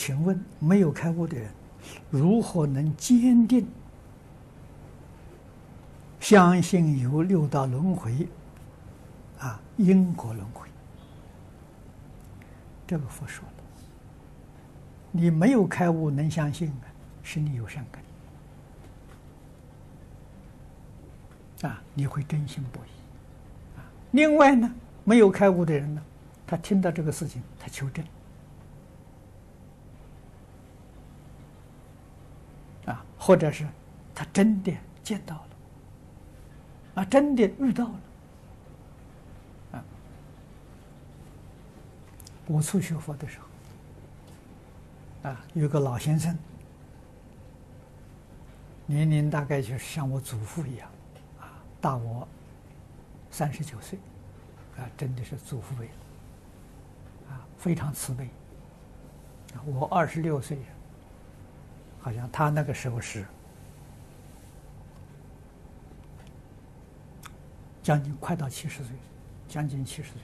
请问没有开悟的人，如何能坚定相信有六道轮回啊，因果轮回？这个佛说的，你没有开悟能相信啊，是你有善根啊，你会真心不疑啊。另外呢，没有开悟的人呢，他听到这个事情，他求证啊，或者是他真的见到了啊，真的遇到了。我初学佛的时候，啊，有个老先生，年龄大概就是像我祖父一样，啊，大我三十九岁，啊，真的是祖父辈，啊，非常慈悲。我二十六岁，好像他那个时候是将近快到七十岁，将近七十岁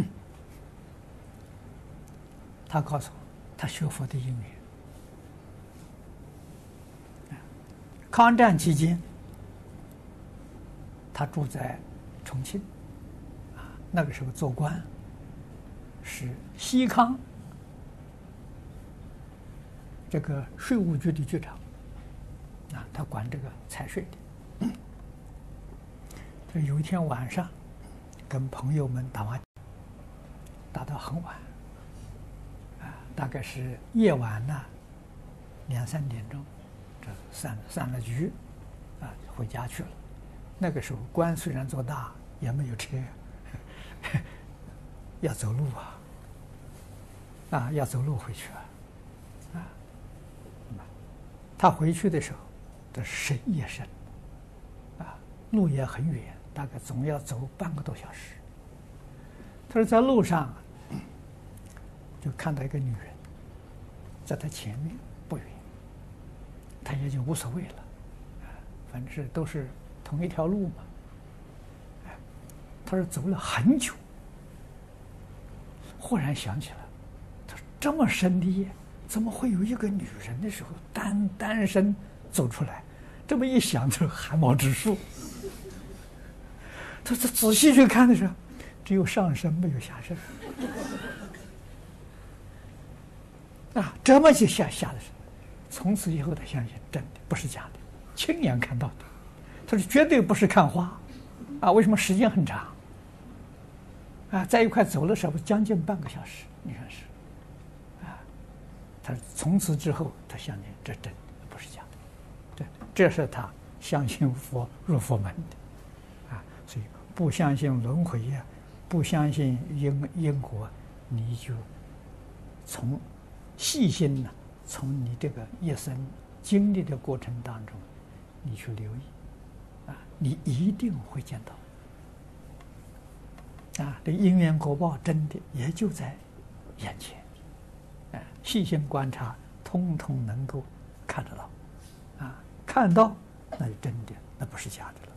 了。他告诉我，他学佛的因缘。抗战期间，他住在重庆，啊，那个时候做官是西康这个税务局的局长，啊，他管这个财税的。他有一天晚上，跟朋友们打麻将。打到很晚，啊，大概是夜晚呢，两三点钟，这散散了局，啊，回家去了。那个时候官虽然做大，也没有车，要走路啊，啊，要走路回去，啊，他回去的时候，这深夜深，啊，路也很远，大概总要走半个多小时。他说在路上。就看到一个女人，在他前面不远，他也就无所谓了，啊反正都是同一条路嘛。他说走了很久，忽然想起来，他说这么深的夜，怎么会有一个女人的时候单单身走出来？这么一想，就汗毛直竖。他他仔细去看的时候，只有上身没有下身。啊，这么就吓吓的是，从此以后他相信真的不是假的，亲眼看到的，他说绝对不是看花，啊，为什么时间很长？啊，在一块走的时候将近半个小时，你看是，他从此之后他相信这真不是假的，对，这是他相信佛入佛门的，啊，所以不相信轮回呀，不相信因因果，你就从。细心呢，从你这个一生经历的过程当中，你去留意，啊，你一定会见到，啊，这因缘果报真的也就在眼前，细心观察，通通能够看得到，啊，看到那就真的，那不是假的了。